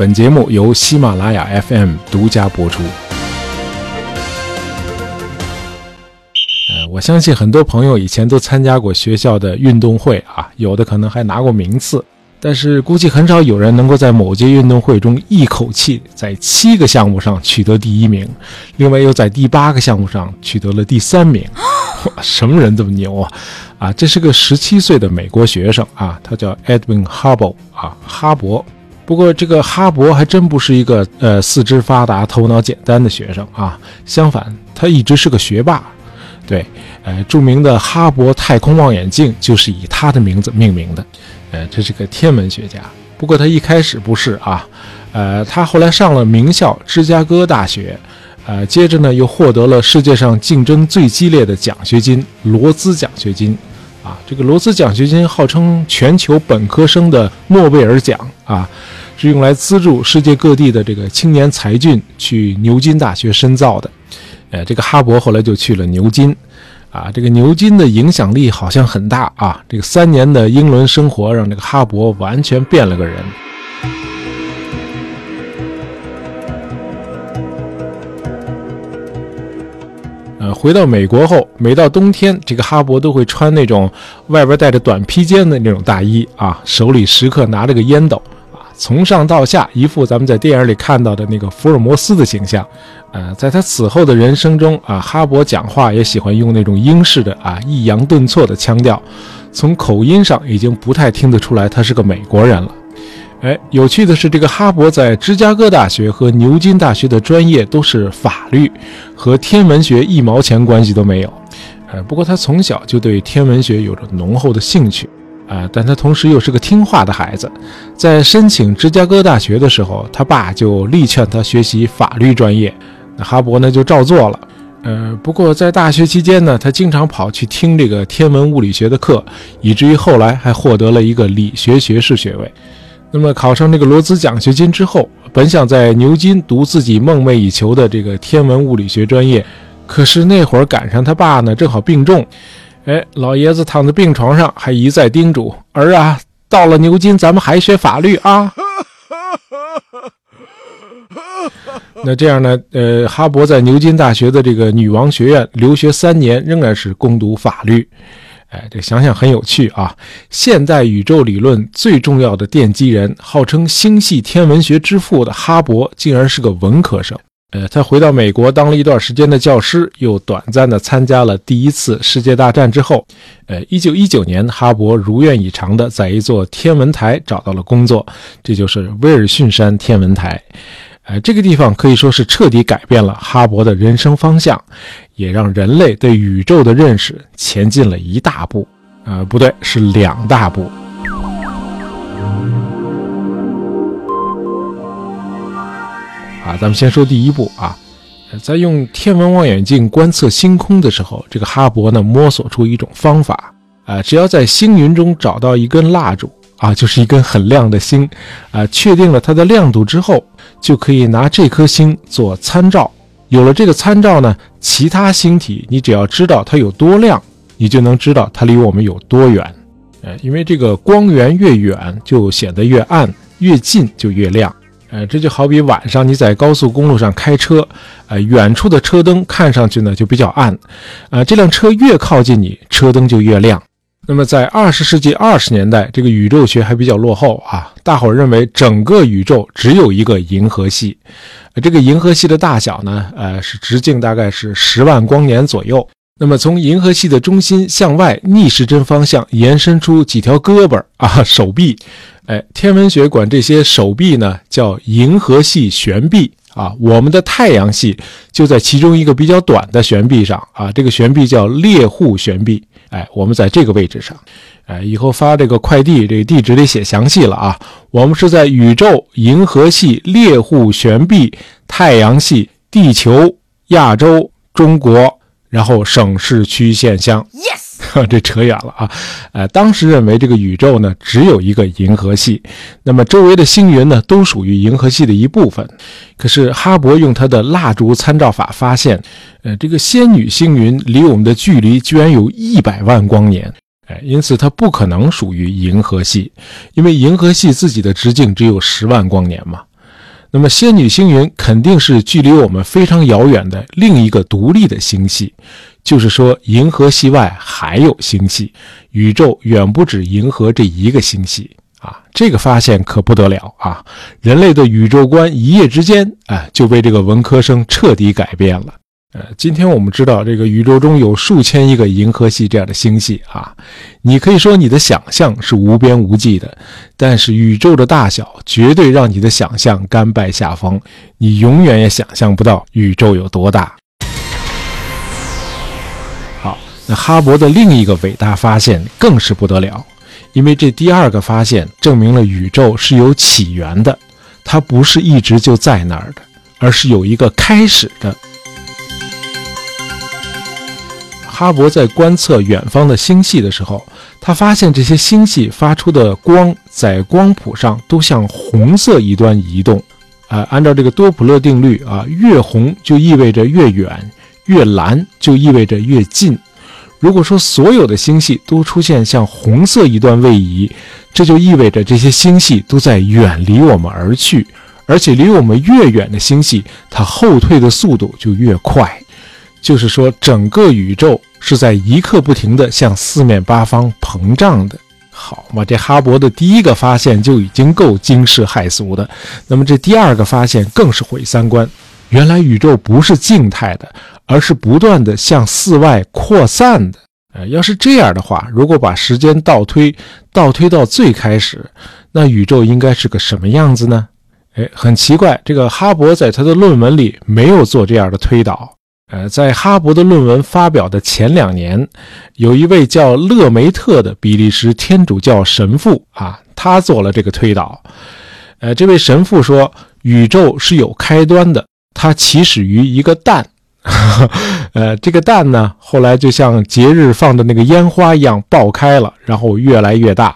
本节目由喜马拉雅 FM 独家播出。呃，我相信很多朋友以前都参加过学校的运动会啊，有的可能还拿过名次，但是估计很少有人能够在某届运动会中一口气在七个项目上取得第一名，另外又在第八个项目上取得了第三名。什么人这么牛啊？啊，这是个十七岁的美国学生啊，他叫 Edwin Hubble 啊，哈勃。不过这个哈勃还真不是一个呃四肢发达、头脑简单的学生啊，相反，他一直是个学霸。对，呃，著名的哈勃太空望远镜就是以他的名字命名的，呃，这是个天文学家。不过他一开始不是啊，呃，他后来上了名校芝加哥大学，呃，接着呢又获得了世界上竞争最激烈的奖学金——罗兹奖学金。啊，这个罗斯奖学金号称全球本科生的诺贝尔奖啊，是用来资助世界各地的这个青年才俊去牛津大学深造的。呃，这个哈勃后来就去了牛津，啊，这个牛津的影响力好像很大啊。这个三年的英伦生活让这个哈勃完全变了个人。呃，回到美国后，每到冬天，这个哈勃都会穿那种外边带着短披肩的那种大衣啊，手里时刻拿着个烟斗啊。从上到下，一副咱们在电影里看到的那个福尔摩斯的形象。呃，在他此后的人生中啊，哈勃讲话也喜欢用那种英式的啊抑扬顿挫的腔调，从口音上已经不太听得出来他是个美国人了。哎，有趣的是，这个哈勃在芝加哥大学和牛津大学的专业都是法律，和天文学一毛钱关系都没有。呃，不过他从小就对天文学有着浓厚的兴趣。啊，但他同时又是个听话的孩子，在申请芝加哥大学的时候，他爸就力劝他学习法律专业，那哈勃呢就照做了。呃，不过在大学期间呢，他经常跑去听这个天文物理学的课，以至于后来还获得了一个理学学士学位。那么考上这个罗兹奖学金之后，本想在牛津读自己梦寐以求的这个天文物理学专业，可是那会儿赶上他爸呢正好病重。哎，老爷子躺在病床上，还一再叮嘱儿啊，到了牛津，咱们还学法律啊。那这样呢？呃，哈勃在牛津大学的这个女王学院留学三年，仍然是攻读法律。哎，这想想很有趣啊。现代宇宙理论最重要的奠基人，号称星系天文学之父的哈勃，竟然是个文科生。呃，他回到美国当了一段时间的教师，又短暂的参加了第一次世界大战之后，呃，一九一九年，哈勃如愿以偿的在一座天文台找到了工作，这就是威尔逊山天文台。呃，这个地方可以说是彻底改变了哈勃的人生方向，也让人类对宇宙的认识前进了一大步。呃，不对，是两大步。啊，咱们先说第一步啊，在用天文望远镜观测星空的时候，这个哈勃呢摸索出一种方法啊，只要在星云中找到一根蜡烛啊，就是一根很亮的星啊，确定了它的亮度之后，就可以拿这颗星做参照。有了这个参照呢，其他星体你只要知道它有多亮，你就能知道它离我们有多远。呃，因为这个光源越远就显得越暗，越近就越亮。呃，这就好比晚上你在高速公路上开车，呃，远处的车灯看上去呢就比较暗，啊，这辆车越靠近你，车灯就越亮。那么在二十世纪二十年代，这个宇宙学还比较落后啊，大伙儿认为整个宇宙只有一个银河系，这个银河系的大小呢，呃，是直径大概是十万光年左右。那么从银河系的中心向外逆时针方向延伸出几条胳膊啊，手臂。哎，天文学管这些手臂呢叫银河系悬臂啊。我们的太阳系就在其中一个比较短的悬臂上啊，这个悬臂叫猎户悬臂。哎，我们在这个位置上。哎，以后发这个快递，这个地址得写详细了啊。我们是在宇宙银河系猎户悬臂太阳系地球亚洲中国，然后省市区县乡。Yes。这扯远了啊！呃，当时认为这个宇宙呢只有一个银河系，那么周围的星云呢都属于银河系的一部分。可是哈勃用他的蜡烛参照法发现，呃，这个仙女星云离我们的距离居然有一百万光年，哎，因此它不可能属于银河系，因为银河系自己的直径只有十万光年嘛。那么仙女星云肯定是距离我们非常遥远的另一个独立的星系，就是说银河系外还有星系，宇宙远不止银河这一个星系啊！这个发现可不得了啊！人类的宇宙观一夜之间啊就被这个文科生彻底改变了。呃，今天我们知道这个宇宙中有数千亿个银河系这样的星系啊，你可以说你的想象是无边无际的，但是宇宙的大小绝对让你的想象甘拜下风，你永远也想象不到宇宙有多大。那哈勃的另一个伟大发现更是不得了，因为这第二个发现证明了宇宙是有起源的，它不是一直就在那儿的，而是有一个开始的。哈勃在观测远方的星系的时候，他发现这些星系发出的光在光谱上都向红色一端移动。啊，按照这个多普勒定律啊，越红就意味着越远，越蓝就意味着越近。如果说所有的星系都出现像红色一段位移，这就意味着这些星系都在远离我们而去，而且离我们越远的星系，它后退的速度就越快。就是说，整个宇宙是在一刻不停地向四面八方膨胀的。好嘛，这哈勃的第一个发现就已经够惊世骇俗的，那么这第二个发现更是毁三观。原来宇宙不是静态的，而是不断地向四外扩散的。呃，要是这样的话，如果把时间倒推，倒推到最开始，那宇宙应该是个什么样子呢？哎，很奇怪，这个哈勃在他的论文里没有做这样的推导。呃，在哈勃的论文发表的前两年，有一位叫勒梅特的比利时天主教神父啊，他做了这个推导。呃，这位神父说，宇宙是有开端的，它起始于一个蛋。呃，这个蛋呢，后来就像节日放的那个烟花一样爆开了，然后越来越大。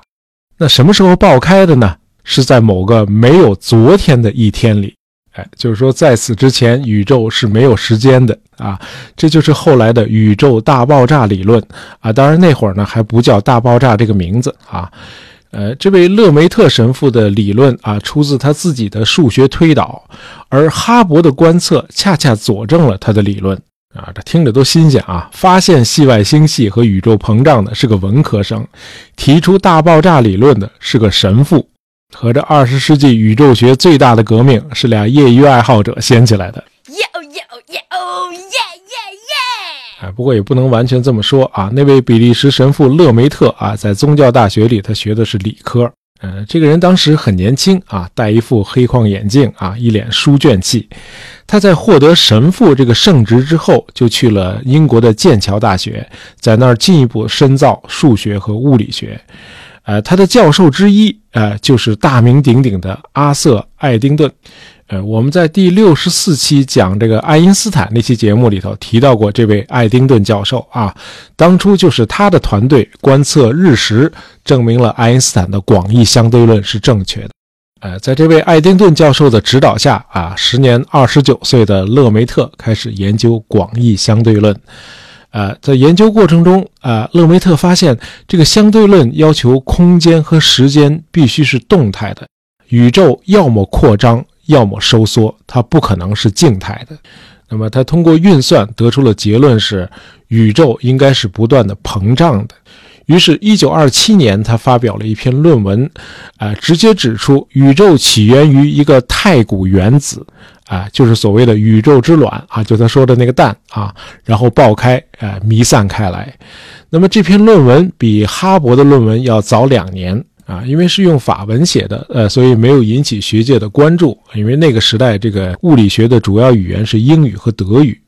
那什么时候爆开的呢？是在某个没有昨天的一天里。哎，就是说，在此之前，宇宙是没有时间的啊，这就是后来的宇宙大爆炸理论啊。当然，那会儿呢还不叫大爆炸这个名字啊。呃，这位勒梅特神父的理论啊，出自他自己的数学推导，而哈勃的观测恰恰佐证了他的理论啊。这听着都新鲜啊！发现系外星系和宇宙膨胀的是个文科生，提出大爆炸理论的是个神父。和这二十世纪宇宙学最大的革命是俩业余爱好者掀起来的。耶哦耶哦耶哦耶！哎，不过也不能完全这么说啊。那位比利时神父勒梅特啊，在宗教大学里，他学的是理科。嗯，这个人当时很年轻啊，戴一副黑框眼镜啊，一脸书卷气。他在获得神父这个圣职之后，就去了英国的剑桥大学，在那儿进一步深造数学和物理学。呃，他的教授之一，呃，就是大名鼎鼎的阿瑟·爱丁顿。呃，我们在第六十四期讲这个爱因斯坦那期节目里头提到过这位爱丁顿教授啊。当初就是他的团队观测日食，证明了爱因斯坦的广义相对论是正确的。呃，在这位爱丁顿教授的指导下啊，时年二十九岁的勒梅特开始研究广义相对论。呃，在研究过程中，啊，勒梅特发现这个相对论要求空间和时间必须是动态的，宇宙要么扩张，要么收缩，它不可能是静态的。那么他通过运算得出了结论是，宇宙应该是不断的膨胀的。于是，一九二七年，他发表了一篇论文，啊，直接指出宇宙起源于一个太古原子，啊，就是所谓的宇宙之卵啊，就他说的那个蛋啊，然后爆开，啊，弥散开来。那么这篇论文比哈勃的论文要早两年啊，因为是用法文写的，呃，所以没有引起学界的关注，因为那个时代这个物理学的主要语言是英语和德语。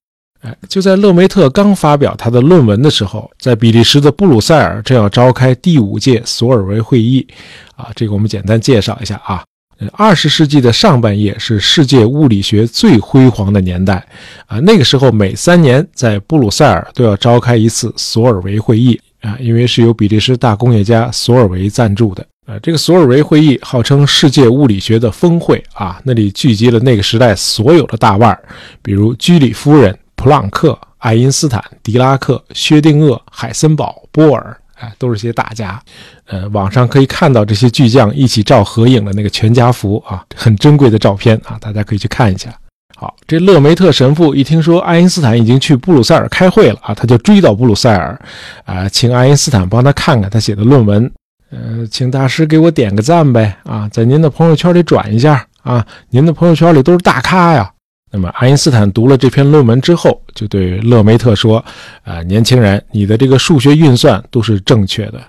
哎就在勒梅特刚发表他的论文的时候，在比利时的布鲁塞尔正要召开第五届索尔维会议，啊，这个我们简单介绍一下啊。呃二十世纪的上半叶是世界物理学最辉煌的年代，啊，那个时候每三年在布鲁塞尔都要召开一次索尔维会议，啊，因为是由比利时大工业家索尔维赞助的，啊，这个索尔维会议号称世界物理学的峰会，啊，那里聚集了那个时代所有的大腕儿，比如居里夫人。普朗克、爱因斯坦、狄拉克、薛定谔、海森堡、波尔，哎，都是些大家。呃，网上可以看到这些巨匠一起照合影的那个全家福啊，很珍贵的照片啊，大家可以去看一下。好，这勒梅特神父一听说爱因斯坦已经去布鲁塞尔开会了啊，他就追到布鲁塞尔，啊，请爱因斯坦帮他看看他写的论文。呃，请大师给我点个赞呗啊，在您的朋友圈里转一下啊，您的朋友圈里都是大咖呀。那么爱因斯坦读了这篇论文之后，就对勒梅特说：“啊，年轻人，你的这个数学运算都是正确的，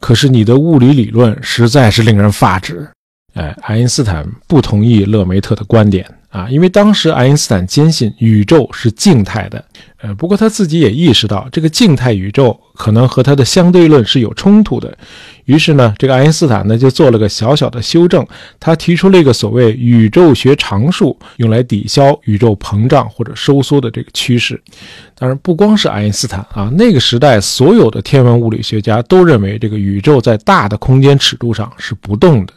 可是你的物理理论实在是令人发指。”哎，爱因斯坦不同意勒梅特的观点。啊，因为当时爱因斯坦坚信宇宙是静态的，呃，不过他自己也意识到这个静态宇宙可能和他的相对论是有冲突的，于是呢，这个爱因斯坦呢就做了个小小的修正，他提出了一个所谓宇宙学常数，用来抵消宇宙膨胀或者收缩的这个趋势。当然，不光是爱因斯坦啊，那个时代所有的天文物理学家都认为这个宇宙在大的空间尺度上是不动的。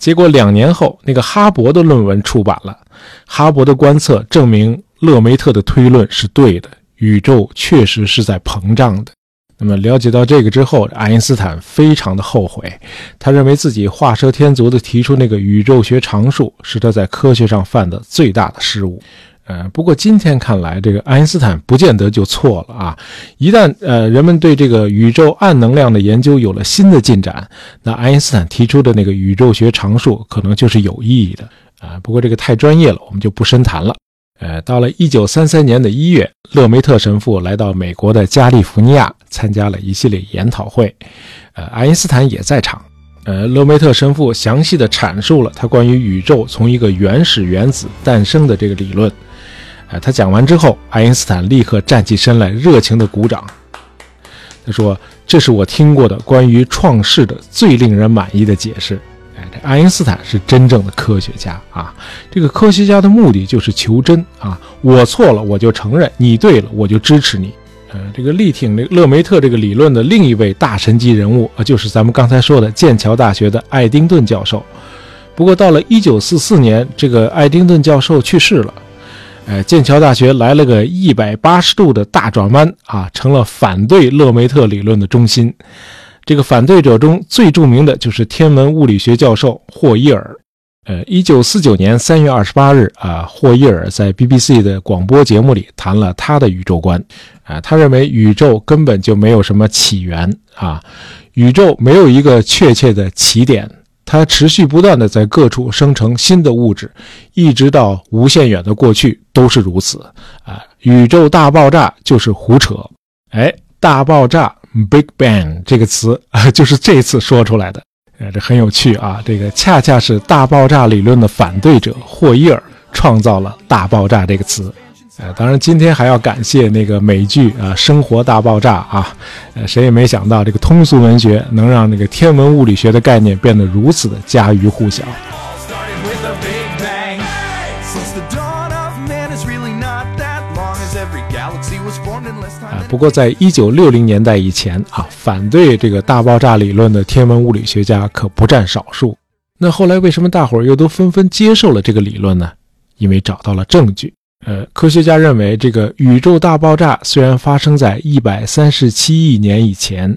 结果两年后，那个哈勃的论文出版了。哈勃的观测证明勒梅特的推论是对的，宇宙确实是在膨胀的。那么了解到这个之后，爱因斯坦非常的后悔，他认为自己画蛇添足的提出那个宇宙学常数，是他在科学上犯的最大的失误。呃，不过今天看来，这个爱因斯坦不见得就错了啊！一旦呃人们对这个宇宙暗能量的研究有了新的进展，那爱因斯坦提出的那个宇宙学常数可能就是有意义的啊。不过这个太专业了，我们就不深谈了。呃，到了一九三三年的一月，勒梅特神父来到美国的加利福尼亚，参加了一系列研讨会，呃，爱因斯坦也在场。呃，勒梅特神父详细的阐述了他关于宇宙从一个原始原子诞生的这个理论。哎，他讲完之后，爱因斯坦立刻站起身来，热情地鼓掌。他说：“这是我听过的关于创世的最令人满意的解释。”爱因斯坦是真正的科学家啊！这个科学家的目的就是求真啊！我错了，我就承认；你对了，我就支持你。呃，这个力挺这勒梅特这个理论的另一位大神级人物啊，就是咱们刚才说的剑桥大学的爱丁顿教授。不过到了1944年，这个爱丁顿教授去世了。哎，剑桥大学来了个一百八十度的大转弯啊，成了反对勒梅特理论的中心。这个反对者中最著名的就是天文物理学教授霍伊尔。呃，一九四九年三月二十八日啊，霍伊尔在 BBC 的广播节目里谈了他的宇宙观。啊，他认为宇宙根本就没有什么起源啊，宇宙没有一个确切的起点。它持续不断的在各处生成新的物质，一直到无限远的过去都是如此。啊，宇宙大爆炸就是胡扯。哎，大爆炸 （Big Bang） 这个词啊，就是这次说出来的。呃，这很有趣啊。这个恰恰是大爆炸理论的反对者霍伊尔创造了“大爆炸”这个词。呃，当然，今天还要感谢那个美剧啊，《生活大爆炸》啊，呃，谁也没想到这个通俗文学能让那个天文物理学的概念变得如此的家喻户晓。不过在一九六零年代以前啊，反对这个大爆炸理论的天文物理学家可不占少数。那后来为什么大伙儿又都纷纷接受了这个理论呢？因为找到了证据。呃，科学家认为，这个宇宙大爆炸虽然发生在一百三十七亿年以前，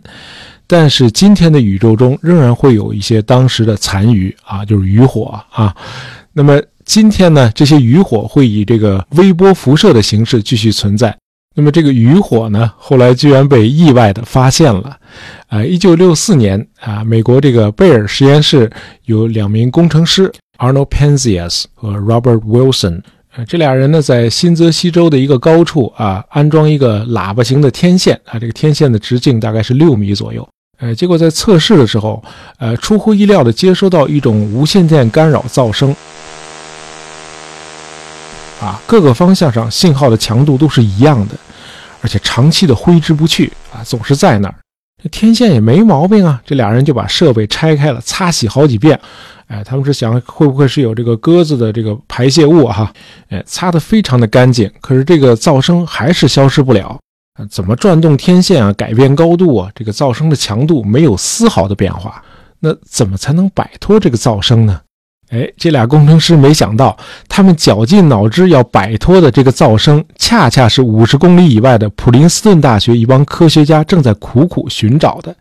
但是今天的宇宙中仍然会有一些当时的残余啊，就是余火啊。那么今天呢，这些余火会以这个微波辐射的形式继续存在。那么这个余火呢，后来居然被意外的发现了。啊，一九六四年啊，美国这个贝尔实验室有两名工程师 Arnold Penzias 和 Robert Wilson。呃，这俩人呢，在新泽西州的一个高处啊，安装一个喇叭形的天线啊，这个天线的直径大概是六米左右。呃，结果在测试的时候，呃，出乎意料的接收到一种无线电干扰噪声，啊，各个方向上信号的强度都是一样的，而且长期的挥之不去啊，总是在那儿。这天线也没毛病啊，这俩人就把设备拆开了，擦洗好几遍。哎，他们是想会不会是有这个鸽子的这个排泄物哈？哎，擦得非常的干净，可是这个噪声还是消失不了。怎么转动天线啊，改变高度啊，这个噪声的强度没有丝毫的变化。那怎么才能摆脱这个噪声呢？哎，这俩工程师没想到，他们绞尽脑汁要摆脱的这个噪声，恰恰是五十公里以外的普林斯顿大学一帮科学家正在苦苦寻找的。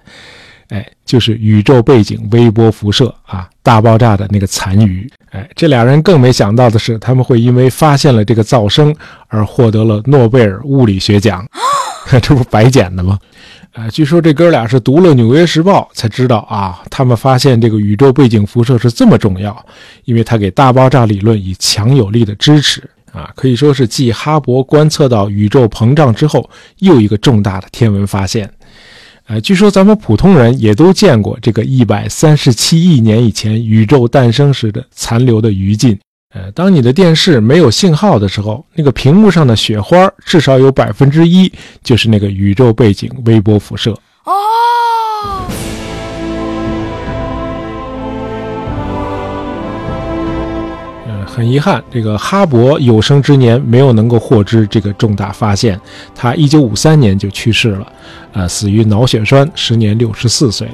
哎，就是宇宙背景微波辐射啊，大爆炸的那个残余。哎，这俩人更没想到的是，他们会因为发现了这个噪声而获得了诺贝尔物理学奖，这不白捡的吗？啊，据说这哥俩是读了《纽约时报》才知道啊，他们发现这个宇宙背景辐射是这么重要，因为它给大爆炸理论以强有力的支持啊，可以说是继哈勃观测到宇宙膨胀之后又一个重大的天文发现。呃，据说咱们普通人也都见过这个一百三十七亿年以前宇宙诞生时的残留的余烬。呃，当你的电视没有信号的时候，那个屏幕上的雪花至少有百分之一就是那个宇宙背景微波辐射。哦。呃，很遗憾，这个哈勃有生之年没有能够获知这个重大发现，他一九五三年就去世了，呃，死于脑血栓，时年六十四岁。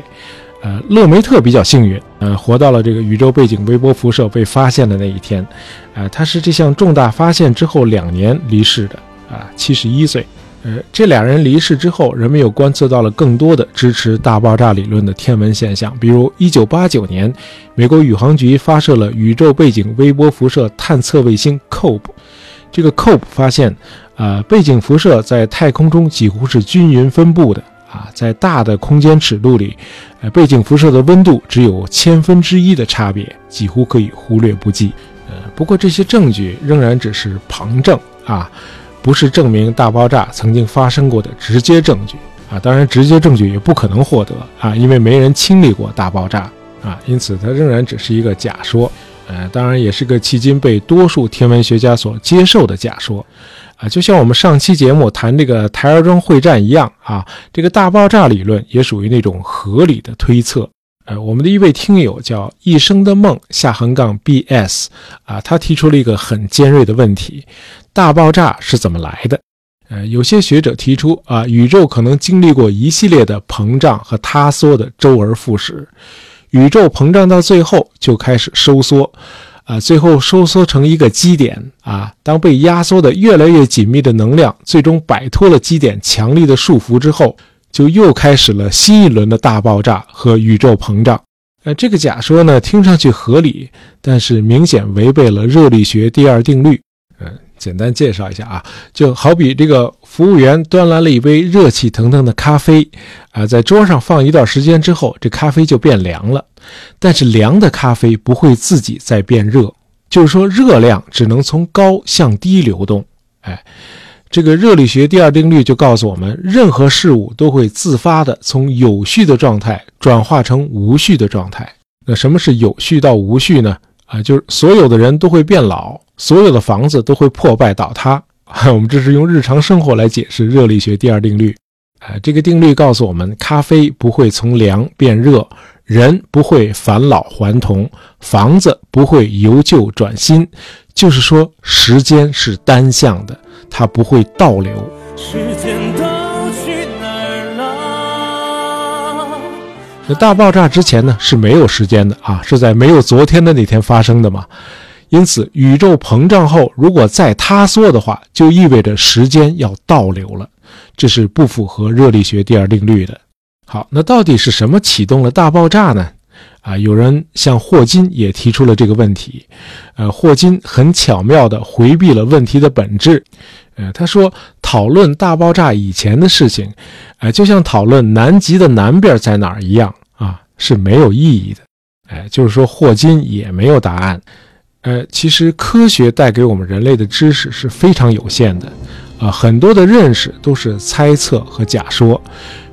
呃，勒梅特比较幸运，呃，活到了这个宇宙背景微波辐射被发现的那一天，呃，他是这项重大发现之后两年离世的，啊，七十一岁。呃，这俩人离世之后，人们又观测到了更多的支持大爆炸理论的天文现象，比如一九八九年，美国宇航局发射了宇宙背景微波辐射探测卫星 COBE，这个 COBE 发现，啊，背景辐射在太空中几乎是均匀分布的。啊，在大的空间尺度里，呃，背景辐射的温度只有千分之一的差别，几乎可以忽略不计。呃，不过这些证据仍然只是旁证啊，不是证明大爆炸曾经发生过的直接证据啊。当然，直接证据也不可能获得啊，因为没人经历过大爆炸啊，因此它仍然只是一个假说。呃，当然也是个迄今被多数天文学家所接受的假说。啊，就像我们上期节目谈这个台儿庄会战一样啊，这个大爆炸理论也属于那种合理的推测。呃，我们的一位听友叫一生的梦下横杠 bs 啊，他提出了一个很尖锐的问题：大爆炸是怎么来的？呃，有些学者提出啊，宇宙可能经历过一系列的膨胀和塌缩的周而复始，宇宙膨胀到最后就开始收缩。啊，最后收缩成一个基点啊。当被压缩的越来越紧密的能量最终摆脱了基点强力的束缚之后，就又开始了新一轮的大爆炸和宇宙膨胀。呃，这个假说呢，听上去合理，但是明显违背了热力学第二定律。简单介绍一下啊，就好比这个服务员端来了一杯热气腾腾的咖啡，啊，在桌上放一段时间之后，这咖啡就变凉了。但是凉的咖啡不会自己再变热，就是说热量只能从高向低流动。哎，这个热力学第二定律就告诉我们，任何事物都会自发的从有序的状态转化成无序的状态。那什么是有序到无序呢？啊，就是所有的人都会变老，所有的房子都会破败倒塌。我们这是用日常生活来解释热力学第二定律。啊，这个定律告诉我们，咖啡不会从凉变热。人不会返老还童，房子不会由旧转新，就是说，时间是单向的，它不会倒流。时间那大爆炸之前呢是没有时间的啊，是在没有昨天的那天发生的嘛？因此，宇宙膨胀后如果再塌缩的话，就意味着时间要倒流了，这是不符合热力学第二定律的。好，那到底是什么启动了大爆炸呢？啊，有人向霍金也提出了这个问题，呃，霍金很巧妙地回避了问题的本质，呃，他说讨论大爆炸以前的事情，呃，就像讨论南极的南边在哪儿一样啊，是没有意义的，哎，就是说霍金也没有答案，呃，其实科学带给我们人类的知识是非常有限的，啊，很多的认识都是猜测和假说。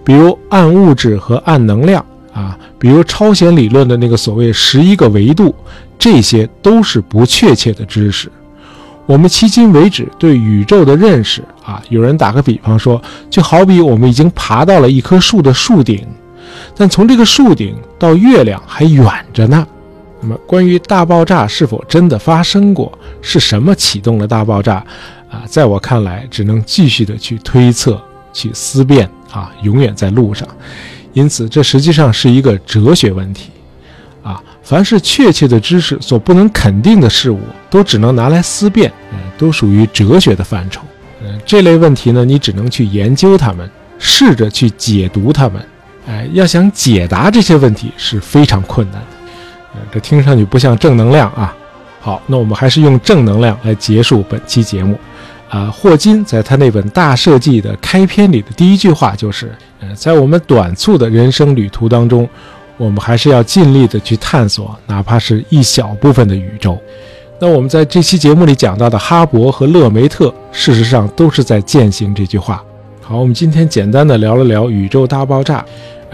比如暗物质和暗能量啊，比如超弦理论的那个所谓十一个维度，这些都是不确切的知识。我们迄今为止对宇宙的认识啊，有人打个比方说，就好比我们已经爬到了一棵树的树顶，但从这个树顶到月亮还远着呢。那么，关于大爆炸是否真的发生过，是什么启动了大爆炸啊？在我看来，只能继续的去推测。去思辨啊，永远在路上，因此这实际上是一个哲学问题，啊，凡是确切的知识所不能肯定的事物，都只能拿来思辨，嗯，都属于哲学的范畴。嗯，这类问题呢，你只能去研究它们，试着去解读它们。哎，要想解答这些问题是非常困难的。嗯，这听上去不像正能量啊。好，那我们还是用正能量来结束本期节目。啊，霍金在他那本《大设计》的开篇里的第一句话就是：呃，在我们短促的人生旅途当中，我们还是要尽力的去探索，哪怕是一小部分的宇宙。那我们在这期节目里讲到的哈勃和勒梅特，事实上都是在践行这句话。好，我们今天简单的聊了聊宇宙大爆炸。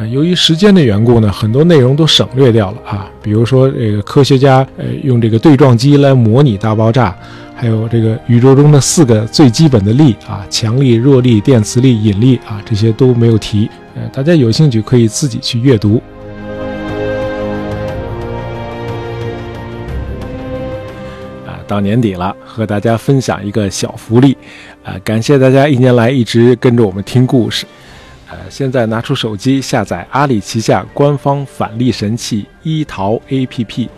由于时间的缘故呢，很多内容都省略掉了啊。比如说，这个科学家呃用这个对撞机来模拟大爆炸。还有这个宇宙中的四个最基本的力啊，强力、弱力、电磁力、引力啊，这些都没有提。呃，大家有兴趣可以自己去阅读。啊，到年底了，和大家分享一个小福利。啊，感谢大家一年来一直跟着我们听故事。呃，现在拿出手机下载阿里旗下官方返利神器一淘 APP，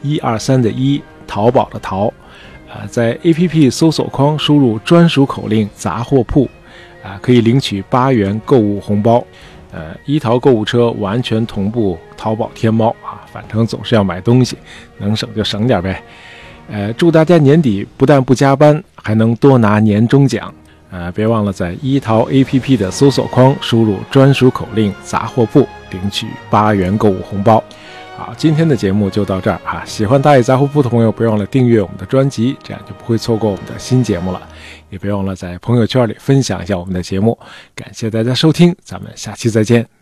一二三的一，淘宝的淘。啊，在 APP 搜索框输入专属口令“杂货铺”，啊，可以领取八元购物红包。呃，一淘购物车完全同步淘宝、天猫啊，反正总是要买东西，能省就省点呗。呃，祝大家年底不但不加班，还能多拿年终奖。呃，别忘了在一淘 APP 的搜索框输入专属口令“杂货铺”，领取八元购物红包。好，今天的节目就到这儿啊！喜欢大爷杂货铺的朋友，别忘了订阅我们的专辑，这样就不会错过我们的新节目了。也别忘了在朋友圈里分享一下我们的节目。感谢大家收听，咱们下期再见。